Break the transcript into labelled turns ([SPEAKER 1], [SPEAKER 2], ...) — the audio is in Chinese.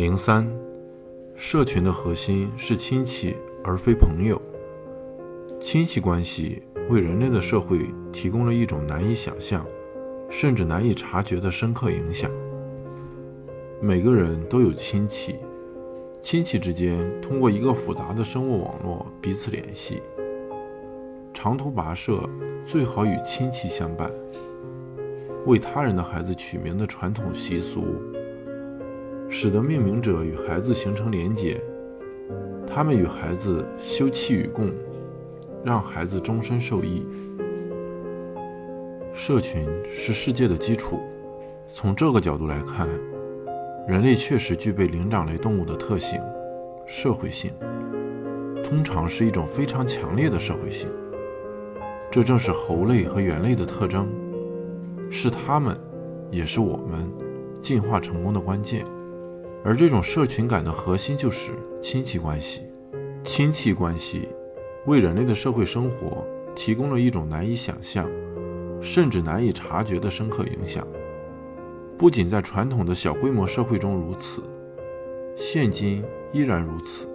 [SPEAKER 1] 零三，社群的核心是亲戚而非朋友。亲戚关系为人类的社会提供了一种难以想象，甚至难以察觉的深刻影响。每个人都有亲戚，亲戚之间通过一个复杂的生物网络彼此联系。长途跋涉最好与亲戚相伴。为他人的孩子取名的传统习俗，使得命名者与孩子形成连结，他们与孩子休戚与共，让孩子终身受益。社群是世界的基础，从这个角度来看，人类确实具备灵长类动物的特性——社会性，通常是一种非常强烈的社会性。这正是猴类和猿类的特征。是他们，也是我们进化成功的关键。而这种社群感的核心就是亲戚关系。亲戚关系为人类的社会生活提供了一种难以想象，甚至难以察觉的深刻影响。不仅在传统的小规模社会中如此，现今依然如此。